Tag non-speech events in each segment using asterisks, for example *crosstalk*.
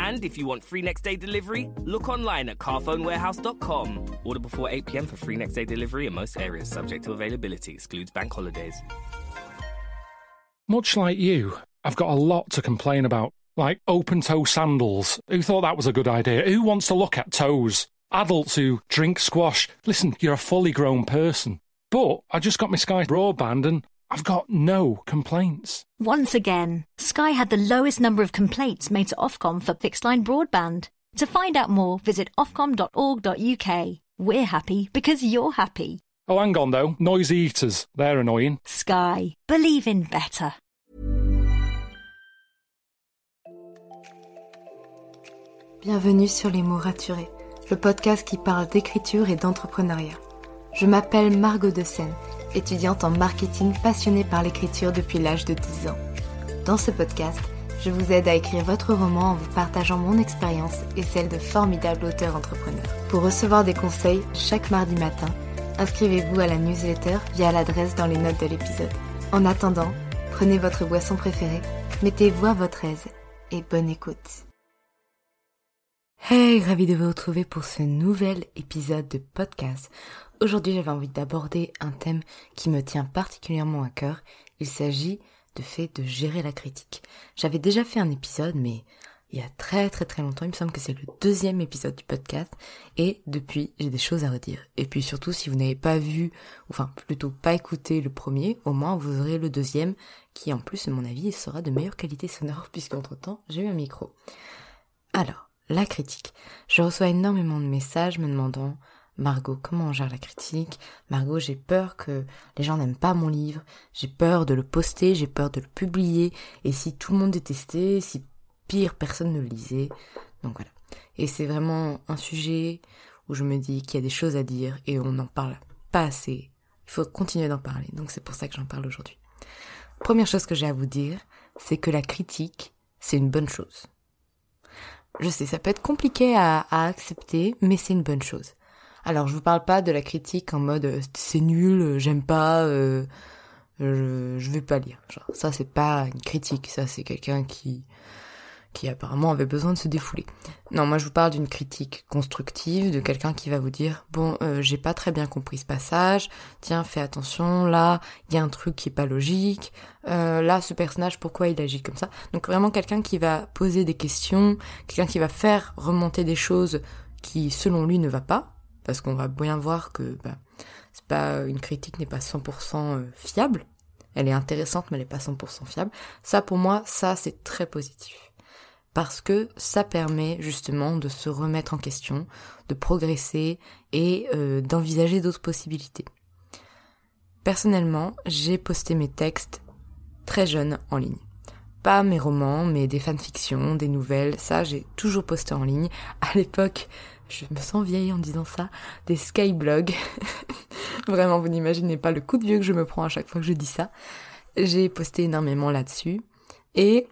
And if you want free next day delivery, look online at carphonewarehouse.com. Order before 8 pm for free next day delivery in most areas, subject to availability, excludes bank holidays. Much like you, I've got a lot to complain about, like open toe sandals. Who thought that was a good idea? Who wants to look at toes? Adults who drink squash. Listen, you're a fully grown person. But I just got my Sky broadband and I've got no complaints. Once again, Sky had the lowest number of complaints made to Ofcom for fixed line broadband. To find out more, visit ofcom.org.uk. We're happy because you're happy. Oh, hang on though. Noisy eaters. They're annoying. Sky. Believe in better. Bienvenue sur Les mots raturés, le podcast qui parle d'écriture et d'entrepreneuriat. Je m'appelle Margot de étudiante en marketing passionnée par l'écriture depuis l'âge de 10 ans. Dans ce podcast, je vous aide à écrire votre roman en vous partageant mon expérience et celle de formidables auteurs entrepreneurs. Pour recevoir des conseils chaque mardi matin, inscrivez-vous à la newsletter via l'adresse dans les notes de l'épisode. En attendant, prenez votre boisson préférée, mettez-vous à votre aise et bonne écoute. Hey, ravi de vous retrouver pour ce nouvel épisode de podcast. Aujourd'hui, j'avais envie d'aborder un thème qui me tient particulièrement à cœur. Il s'agit de fait de gérer la critique. J'avais déjà fait un épisode, mais il y a très très très longtemps, il me semble que c'est le deuxième épisode du podcast, et depuis, j'ai des choses à redire. Et puis surtout, si vous n'avez pas vu, enfin plutôt pas écouté le premier, au moins vous aurez le deuxième, qui en plus, à mon avis, sera de meilleure qualité sonore, *laughs* puisqu'entre temps, j'ai eu un micro. Alors, la critique. Je reçois énormément de messages me demandant Margot, comment on gère la critique? Margot, j'ai peur que les gens n'aiment pas mon livre, j'ai peur de le poster, j'ai peur de le publier, et si tout le monde détestait, si pire, personne ne le lisait. Donc voilà. Et c'est vraiment un sujet où je me dis qu'il y a des choses à dire et on n'en parle pas assez. Il faut continuer d'en parler, donc c'est pour ça que j'en parle aujourd'hui. Première chose que j'ai à vous dire, c'est que la critique, c'est une bonne chose. Je sais, ça peut être compliqué à, accepter, mais c'est une bonne chose. Alors, je vous parle pas de la critique en mode euh, c'est nul, euh, j'aime pas, euh, je, je vais pas lire. Genre, ça c'est pas une critique, ça c'est quelqu'un qui qui apparemment avait besoin de se défouler. Non, moi je vous parle d'une critique constructive, de quelqu'un qui va vous dire bon, euh, j'ai pas très bien compris ce passage, tiens, fais attention, là, il y a un truc qui est pas logique, là, ce personnage, pourquoi il agit comme ça? Donc vraiment quelqu'un qui va poser des questions, quelqu'un qui va faire remonter des choses qui, selon lui, ne va pas, parce qu'on va bien voir que bah, c'est pas une critique n'est pas 100% euh, fiable, elle est intéressante mais elle est pas 100% fiable. Ça, pour moi, ça c'est très positif parce que ça permet justement de se remettre en question, de progresser et euh, d'envisager d'autres possibilités. Personnellement, j'ai posté mes textes très jeunes en ligne. Pas mes romans, mais des fanfictions, des nouvelles, ça j'ai toujours posté en ligne. À l'époque, je me sens vieille en disant ça, des skyblogs. *laughs* Vraiment, vous n'imaginez pas le coup de vieux que je me prends à chaque fois que je dis ça. J'ai posté énormément là-dessus. Et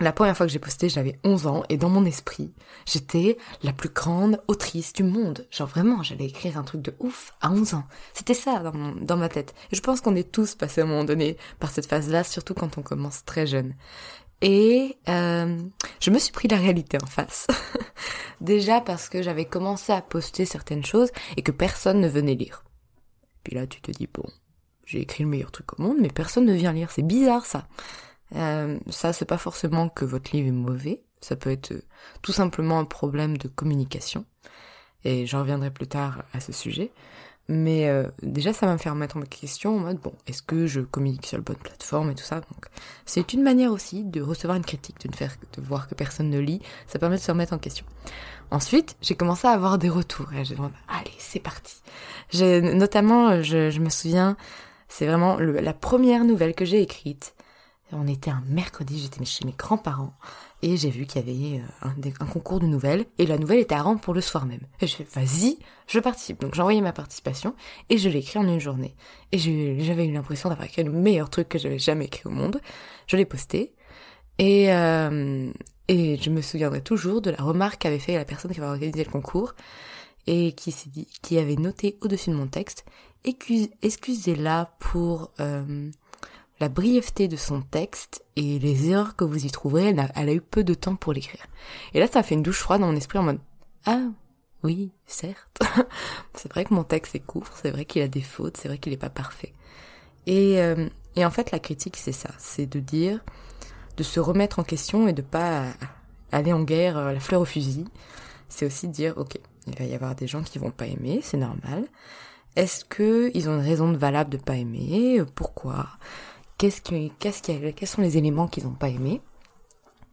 la première fois que j'ai posté, j'avais 11 ans et dans mon esprit, j'étais la plus grande autrice du monde. Genre vraiment, j'allais écrire un truc de ouf à 11 ans. C'était ça dans, ma tête. Je pense qu'on est tous passés à un moment donné par cette phase-là, surtout quand on commence très jeune. Et euh, je me suis pris la réalité en face. *laughs* Déjà parce que j'avais commencé à poster certaines choses et que personne ne venait lire. Puis là, tu te dis, bon, j'ai écrit le meilleur truc au monde, mais personne ne vient lire. C'est bizarre ça. Euh, ça, c'est pas forcément que votre livre est mauvais. Ça peut être euh, tout simplement un problème de communication. Et j'en reviendrai plus tard à ce sujet. Mais euh, déjà, ça va me faire mettre en question en mode, bon, est-ce que je communique sur la bonne plateforme et tout ça? Donc, c'est une manière aussi de recevoir une critique, de, ne faire, de voir que personne ne lit. Ça permet de se remettre en question. Ensuite, j'ai commencé à avoir des retours. Et j'ai dit, allez, c'est parti. J'ai, notamment, je, je me souviens, c'est vraiment la première nouvelle que j'ai écrite. On était un mercredi, j'étais chez mes grands-parents et j'ai vu qu'il y avait euh, un, concours de nouvelles et la nouvelle était à rendre pour le soir même. Et je fais vas-y, je participe. Donc j'ai envoyé ma participation et je l'ai écrit en une journée. Et j'avais eu l'impression d'avoir écrit le meilleur truc que j'avais jamais écrit au monde. Je l'ai posté et euh, et je me souviendrai toujours de la remarque qu'avait fait la personne qui avait organisé le concours et qui s'est dit, qui avait noté au-dessus de mon texte, excusez-la pour euh, la brièveté de son texte et les erreurs que vous y trouverez, elle a, eu peu de temps pour l'écrire. Et là, ça a fait une douche froide dans mon esprit en mode Ah, oui, certes. *laughs* c'est vrai que mon texte est court, c'est vrai qu'il a des fautes, c'est vrai qu'il n'est pas parfait. Et, euh, et en fait, la critique, c'est ça, c'est de dire, de se remettre en question et de pas aller en guerre euh, la fleur au fusil. C'est aussi de dire, ok, il va y avoir des gens qui vont pas aimer, c'est normal. Est-ce que ils ont une raison valable de pas aimer? Pourquoi? Qu'est-ce qui, qu'est-ce qui, quels sont les éléments qu'ils n'ont pas aimés.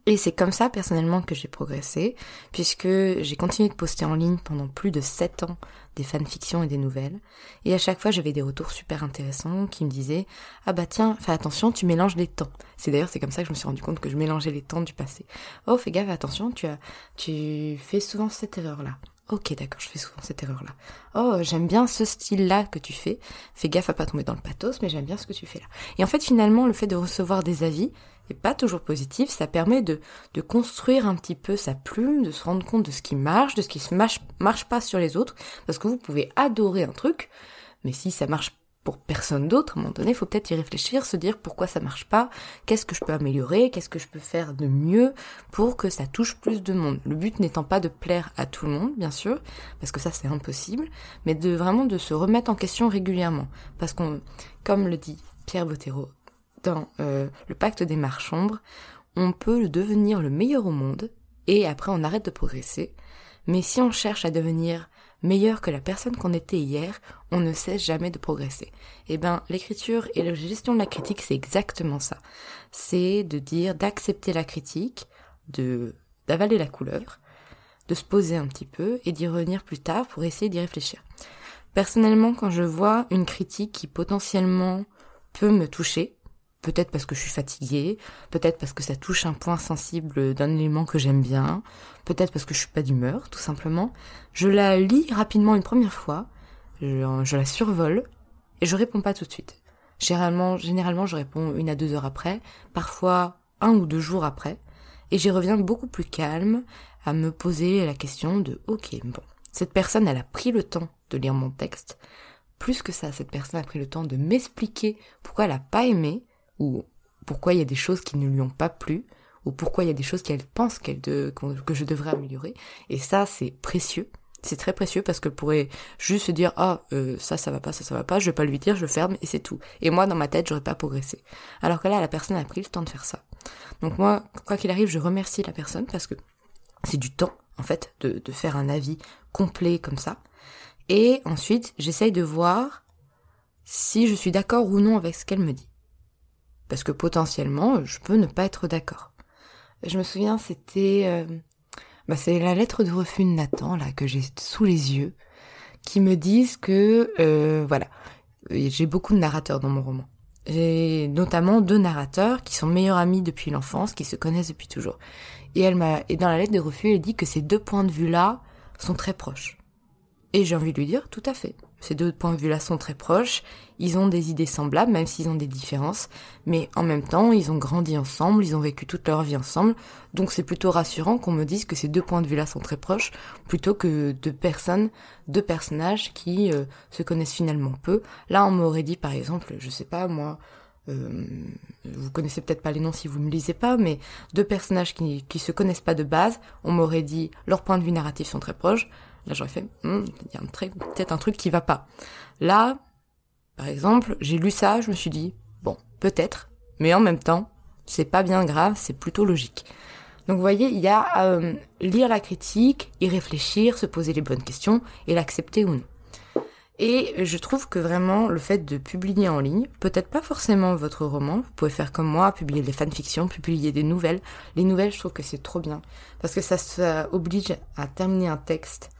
Et c'est comme ça personnellement que j'ai progressé, puisque j'ai continué de poster en ligne pendant plus de 7 ans des fanfictions et des nouvelles. Et à chaque fois j'avais des retours super intéressants qui me disaient Ah bah tiens, fais attention, tu mélanges les temps. C'est d'ailleurs c'est comme ça que je me suis rendu compte que je mélangeais les temps du passé. Oh fais gaffe, attention, tu as tu fais souvent cette erreur là. Ok, d'accord, je fais souvent cette erreur-là. Oh, j'aime bien ce style-là que tu fais. Fais gaffe à pas tomber dans le pathos, mais j'aime bien ce que tu fais là. Et en fait, finalement, le fait de recevoir des avis, et pas toujours positif, ça permet de, de construire un petit peu sa plume, de se rendre compte de ce qui marche, de ce qui marche, marche pas sur les autres, parce que vous pouvez adorer un truc, mais si ça marche personne d'autre, à un moment donné, il faut peut-être y réfléchir, se dire pourquoi ça marche pas, qu'est-ce que je peux améliorer, qu'est-ce que je peux faire de mieux pour que ça touche plus de monde. Le but n'étant pas de plaire à tout le monde, bien sûr, parce que ça c'est impossible, mais de vraiment de se remettre en question régulièrement. Parce qu'on, comme le dit Pierre Bottero dans euh, le pacte des marches on peut devenir le meilleur au monde, et après on arrête de progresser, mais si on cherche à devenir meilleur que la personne qu'on était hier, on ne cesse jamais de progresser. Eh ben, l'écriture et la gestion de la critique, c'est exactement ça. C'est de dire, d'accepter la critique, de, d'avaler la couleuvre, de se poser un petit peu et d'y revenir plus tard pour essayer d'y réfléchir. Personnellement, quand je vois une critique qui potentiellement peut me toucher, peut-être parce que je suis fatiguée, peut-être parce que ça touche un point sensible d'un élément que j'aime bien, peut-être parce que je suis pas d'humeur, tout simplement. Je la lis rapidement une première fois, je, la survole, et je réponds pas tout de suite. Généralement, généralement, je réponds une à deux heures après, parfois un ou deux jours après, et j'y reviens beaucoup plus calme à me poser la question de ok, bon, cette personne, elle a pris le temps de lire mon texte. Plus que ça, cette personne a pris le temps de m'expliquer pourquoi elle a pas aimé, ou pourquoi il y a des choses qui ne lui ont pas plu, ou pourquoi il y a des choses qu'elle pense qu'elle de, que je devrais améliorer. Et ça, c'est précieux. C'est très précieux parce qu'elle pourrait juste se dire ah euh, ça ça va pas ça ça va pas je vais pas lui dire je ferme et c'est tout. Et moi dans ma tête j'aurais pas progressé. Alors que là la personne a pris le temps de faire ça. Donc moi quoi qu'il arrive je remercie la personne parce que c'est du temps en fait de, de faire un avis complet comme ça. Et ensuite j'essaye de voir si je suis d'accord ou non avec ce qu'elle me dit parce que potentiellement, je peux ne pas être d'accord. Je me souviens, c'était... Euh, bah, c'est la lettre de refus de Nathan, là, que j'ai sous les yeux, qui me disent que, euh, voilà, j'ai beaucoup de narrateurs dans mon roman. J'ai notamment deux narrateurs qui sont meilleurs amis depuis l'enfance, qui se connaissent depuis toujours. Et elle m'a, et dans la lettre de refus, elle dit que ces deux points de vue-là sont très proches. Et j'ai envie de lui dire, tout à fait. Ces deux points de vue-là sont très proches, ils ont des idées semblables, même s'ils ont des différences, mais en même temps, ils ont grandi ensemble, ils ont vécu toute leur vie ensemble, donc c'est plutôt rassurant qu'on me dise que ces deux points de vue-là sont très proches, plutôt que deux personnes, deux personnages qui euh, se connaissent finalement peu. Là, on m'aurait dit, par exemple, je sais pas, moi, euh, vous connaissez peut-être pas les noms si vous ne lisez pas, mais deux personnages qui, qui se connaissent pas de base, on m'aurait dit leurs points de vue narratifs sont très proches. Là, j'aurais fait, hmm, il y a peut-être un truc qui va pas. Là, par exemple, j'ai lu ça, je me suis dit, bon, peut-être, mais en même temps, c'est pas bien grave, c'est plutôt logique. Donc vous voyez, il y a euh, lire la critique, y réfléchir, se poser les bonnes questions et l'accepter ou non. Et je trouve que vraiment le fait de publier en ligne, peut-être pas forcément votre roman, vous pouvez faire comme moi, publier des fanfictions, publier des nouvelles. Les nouvelles, je trouve que c'est trop bien parce que ça, ça oblige à terminer un texte.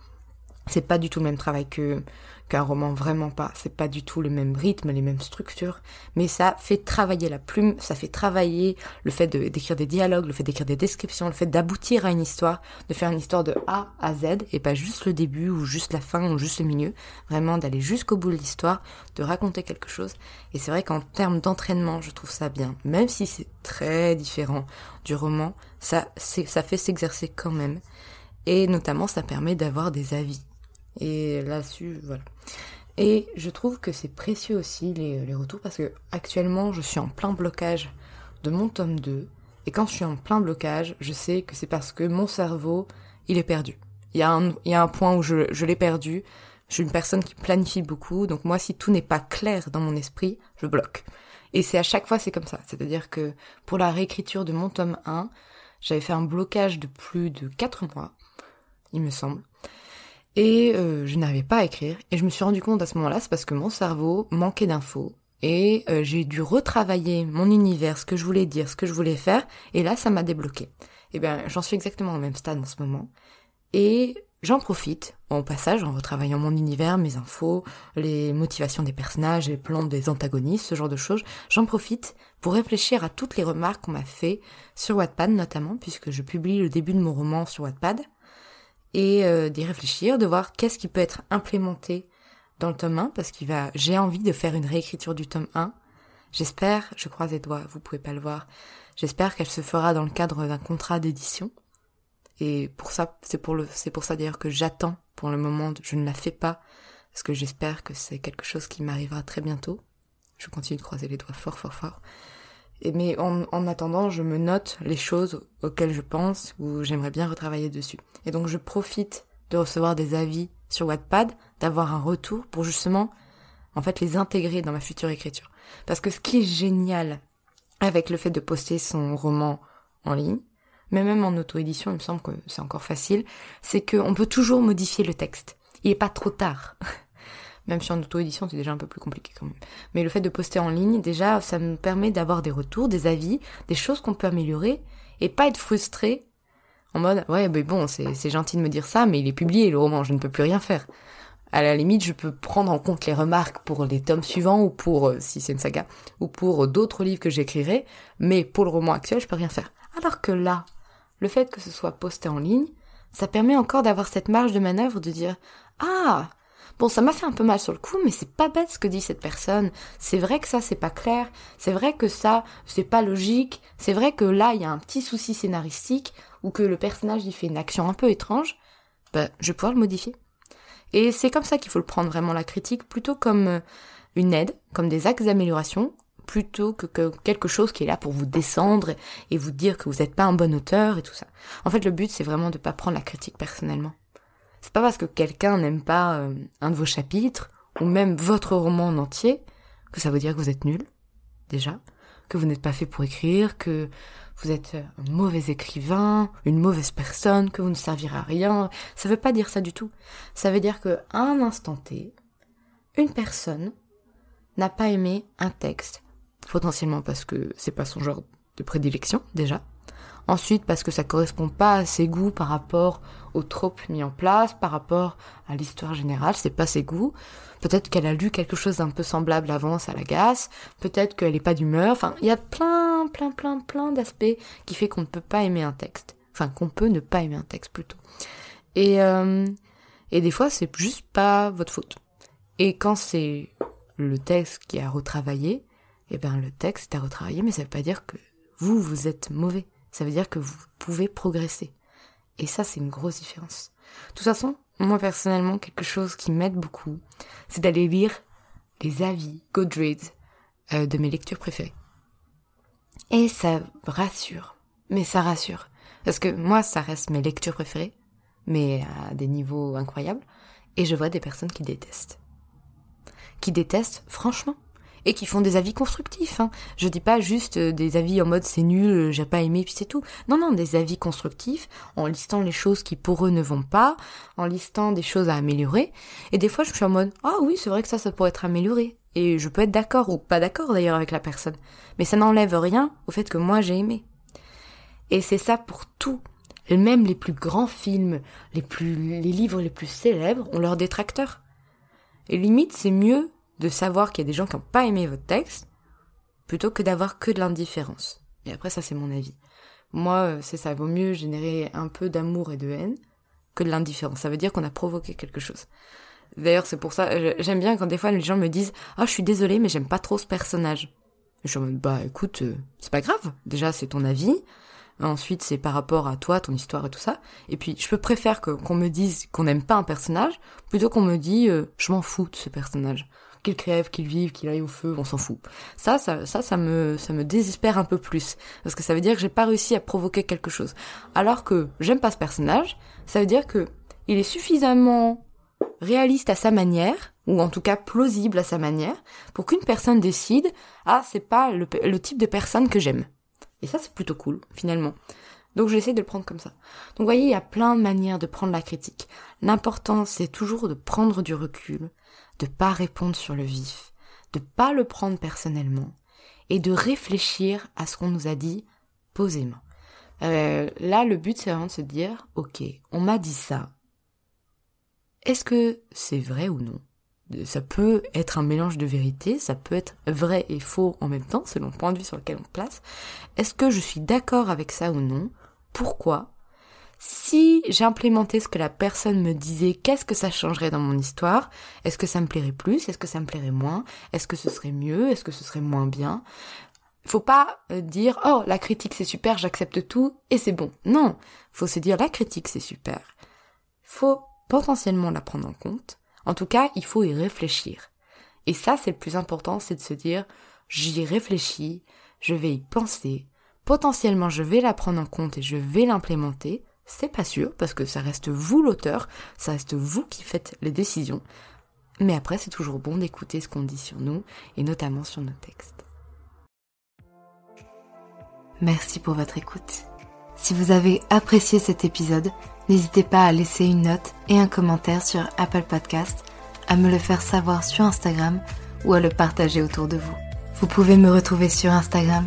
C'est pas du tout le même travail que qu'un roman, vraiment pas. C'est pas du tout le même rythme, les mêmes structures, mais ça fait travailler la plume, ça fait travailler le fait d'écrire des dialogues, le fait d'écrire des descriptions, le fait d'aboutir à une histoire, de faire une histoire de A à Z et pas juste le début ou juste la fin ou juste le milieu, vraiment d'aller jusqu'au bout de l'histoire, de raconter quelque chose. Et c'est vrai qu'en termes d'entraînement, je trouve ça bien, même si c'est très différent du roman, ça, ça fait s'exercer quand même. Et notamment, ça permet d'avoir des avis et là-dessus, voilà. Et je trouve que c'est précieux aussi les, les, retours parce que actuellement je suis en plein blocage de mon tome 2 et quand je suis en plein blocage, je sais que c'est parce que mon cerveau, il est perdu. Il y a un, il y a un point où je, je l'ai perdu. Je suis une personne qui planifie beaucoup, donc moi si tout n'est pas clair dans mon esprit, je bloque. Et c'est à chaque fois c'est comme ça. C'est-à-dire que pour la réécriture de mon tome 1, j'avais fait un blocage de plus de 4 mois, il me semble. Et euh, je n'arrivais pas à écrire. Et je me suis rendu compte à ce moment-là, c'est parce que mon cerveau manquait d'infos. Et euh, j'ai dû retravailler mon univers, ce que je voulais dire, ce que je voulais faire. Et là, ça m'a débloqué. Et eh bien, j'en suis exactement au même stade en ce moment. Et j'en profite, au passage, en retravaillant mon univers, mes infos, les motivations des personnages, les plans des antagonistes, ce genre de choses. J'en profite pour réfléchir à toutes les remarques qu'on m'a fait sur Wattpad notamment, puisque je publie le début de mon roman sur Wattpad et euh, d'y réfléchir, de voir qu'est-ce qui peut être implémenté dans le tome 1, parce qu'il va, j'ai envie de faire une réécriture du tome 1. J'espère, je croise les doigts, vous pouvez pas le voir, j'espère qu'elle se fera dans le cadre d'un contrat d'édition. Et pour ça, c'est pour le, c'est pour ça d'ailleurs que j'attends pour le moment, je ne la fais pas, parce que j'espère que c'est quelque chose qui m'arrivera très bientôt. Je continue de croiser les doigts fort, fort, fort. Mais en, en, attendant, je me note les choses auxquelles je pense ou j'aimerais bien retravailler dessus. Et donc je profite de recevoir des avis sur Wattpad, d'avoir un retour pour justement, en fait, les intégrer dans ma future écriture. Parce que ce qui est génial avec le fait de poster son roman en ligne, mais même en auto-édition, il me semble que c'est encore facile, c'est qu'on peut toujours modifier le texte. Il est pas trop tard. *laughs* Même si en auto-édition, c'est déjà un peu plus compliqué quand même. Mais le fait de poster en ligne, déjà, ça me permet d'avoir des retours, des avis, des choses qu'on peut améliorer, et pas être frustré en mode, ouais, mais bon, c'est gentil de me dire ça, mais il est publié, le roman, je ne peux plus rien faire. À la limite, je peux prendre en compte les remarques pour les tomes suivants, ou pour, euh, si c'est une saga, ou pour d'autres livres que j'écrirai, mais pour le roman actuel, je peux rien faire. Alors que là, le fait que ce soit posté en ligne, ça permet encore d'avoir cette marge de manœuvre de dire, ah, Bon, ça m'a fait un peu mal sur le coup, mais c'est pas bête ce que dit cette personne. C'est vrai que ça, c'est pas clair. C'est vrai que ça, c'est pas logique. C'est vrai que là, il y a un petit souci scénaristique ou que le personnage, il fait une action un peu étrange. Ben, je vais pouvoir le modifier. Et c'est comme ça qu'il faut le prendre vraiment la critique, plutôt comme euh, une aide, comme des axes d'amélioration, plutôt que, que, quelque chose qui est là pour vous descendre et vous dire que vous n'êtes pas un bon auteur et tout ça. En fait, le but, c'est vraiment de pas prendre la critique personnellement. C'est pas parce que quelqu'un n'aime pas euh, un de vos chapitres, ou même votre roman en entier, que ça veut dire que vous êtes nul, déjà, que vous n'êtes pas fait pour écrire, que vous êtes un mauvais écrivain, une mauvaise personne, que vous ne servirez à rien. Ça veut pas dire ça du tout. Ça veut dire que à un instant T, une personne n'a pas aimé un texte, potentiellement parce que c'est pas son genre de prédilection, déjà, Ensuite, parce que ça correspond pas à ses goûts par rapport aux tropes mis en place, par rapport à l'histoire générale, c'est pas ses goûts. Peut-être qu'elle a lu quelque chose d'un peu semblable avant, ça l'agace. Peut-être qu'elle est pas d'humeur. Enfin, il y a plein, plein, plein, plein d'aspects qui fait qu'on ne peut pas aimer un texte. Enfin, qu'on peut ne pas aimer un texte plutôt. Et, euh, et des fois, c'est juste pas votre faute. Et quand c'est le texte qui a retravaillé, eh bien, le texte a retravaillé, mais ça veut pas dire que vous, vous êtes mauvais. Ça veut dire que vous pouvez progresser. Et ça, c'est une grosse différence. De toute façon, moi personnellement, quelque chose qui m'aide beaucoup, c'est d'aller lire les avis Goodreads euh, de mes lectures préférées. Et ça rassure. Mais ça rassure. Parce que moi, ça reste mes lectures préférées, mais à des niveaux incroyables. Et je vois des personnes qui détestent. Qui détestent, franchement. Et qui font des avis constructifs. Hein. Je dis pas juste euh, des avis en mode c'est nul, euh, j'ai pas aimé puis c'est tout. Non non, des avis constructifs en listant les choses qui pour eux ne vont pas, en listant des choses à améliorer. Et des fois je suis en mode ah oui c'est vrai que ça ça pourrait être amélioré. Et je peux être d'accord ou pas d'accord d'ailleurs avec la personne. Mais ça n'enlève rien au fait que moi j'ai aimé. Et c'est ça pour tout. Même les plus grands films, les plus, les livres les plus célèbres ont leurs détracteurs. Et limite, c'est mieux de savoir qu'il y a des gens qui n'ont pas aimé votre texte, plutôt que d'avoir que de l'indifférence. Et après, ça, c'est mon avis. Moi, euh, c'est ça, vaut mieux générer un peu d'amour et de haine que de l'indifférence. Ça veut dire qu'on a provoqué quelque chose. D'ailleurs, c'est pour ça, j'aime bien quand des fois les gens me disent « Ah, je suis désolée, mais j'aime pas trop ce personnage. » Je suis en mode « Bah, écoute, euh, c'est pas grave. Déjà, c'est ton avis. Ensuite, c'est par rapport à toi, ton histoire et tout ça. Et puis, je peux préférer qu'on me dise qu'on n'aime pas un personnage, plutôt qu'on me dise euh, Je m'en fous de ce personnage. » qu'il crève, qu'il vive, qu'il aille au feu, on s'en fout. Ça, ça, ça, ça me, ça me désespère un peu plus. Parce que ça veut dire que j'ai pas réussi à provoquer quelque chose. Alors que j'aime pas ce personnage, ça veut dire que il est suffisamment réaliste à sa manière, ou en tout cas plausible à sa manière, pour qu'une personne décide, ah, c'est pas le, le type de personne que j'aime. Et ça, c'est plutôt cool, finalement. Donc j'essaie de le prendre comme ça. Donc vous voyez, il y a plein de manières de prendre la critique. L'important, c'est toujours de prendre du recul, de pas répondre sur le vif, de pas le prendre personnellement et de réfléchir à ce qu'on nous a dit posément. Euh, là, le but, c'est vraiment de se dire, ok, on m'a dit ça. Est-ce que c'est vrai ou non? Ça peut être un mélange de vérité, ça peut être vrai et faux en même temps, selon le point de vue sur lequel on place. Est-ce que je suis d'accord avec ça ou non? Pourquoi? Si j'implémentais ce que la personne me disait, qu'est-ce que ça changerait dans mon histoire? Est-ce que ça me plairait plus? Est-ce que ça me plairait moins? Est-ce que ce serait mieux? Est-ce que ce serait moins bien? Faut pas euh, dire oh la critique c'est super, j'accepte tout et c'est bon. Non, faut se dire la critique c'est super. Faut potentiellement la prendre en compte. En tout cas, il faut y réfléchir. Et ça c'est le plus important, c'est de se dire j'y réfléchis, je vais y penser, potentiellement je vais la prendre en compte et je vais l'implémenter c'est pas sûr, parce que ça reste vous l'auteur, ça reste vous qui faites les décisions. Mais après, c'est toujours bon d'écouter ce qu'on dit sur nous, et notamment sur nos textes. Merci pour votre écoute. Si vous avez apprécié cet épisode, n'hésitez pas à laisser une note et un commentaire sur Apple Podcast, à me le faire savoir sur Instagram ou à le partager autour de vous. Vous pouvez me retrouver sur Instagram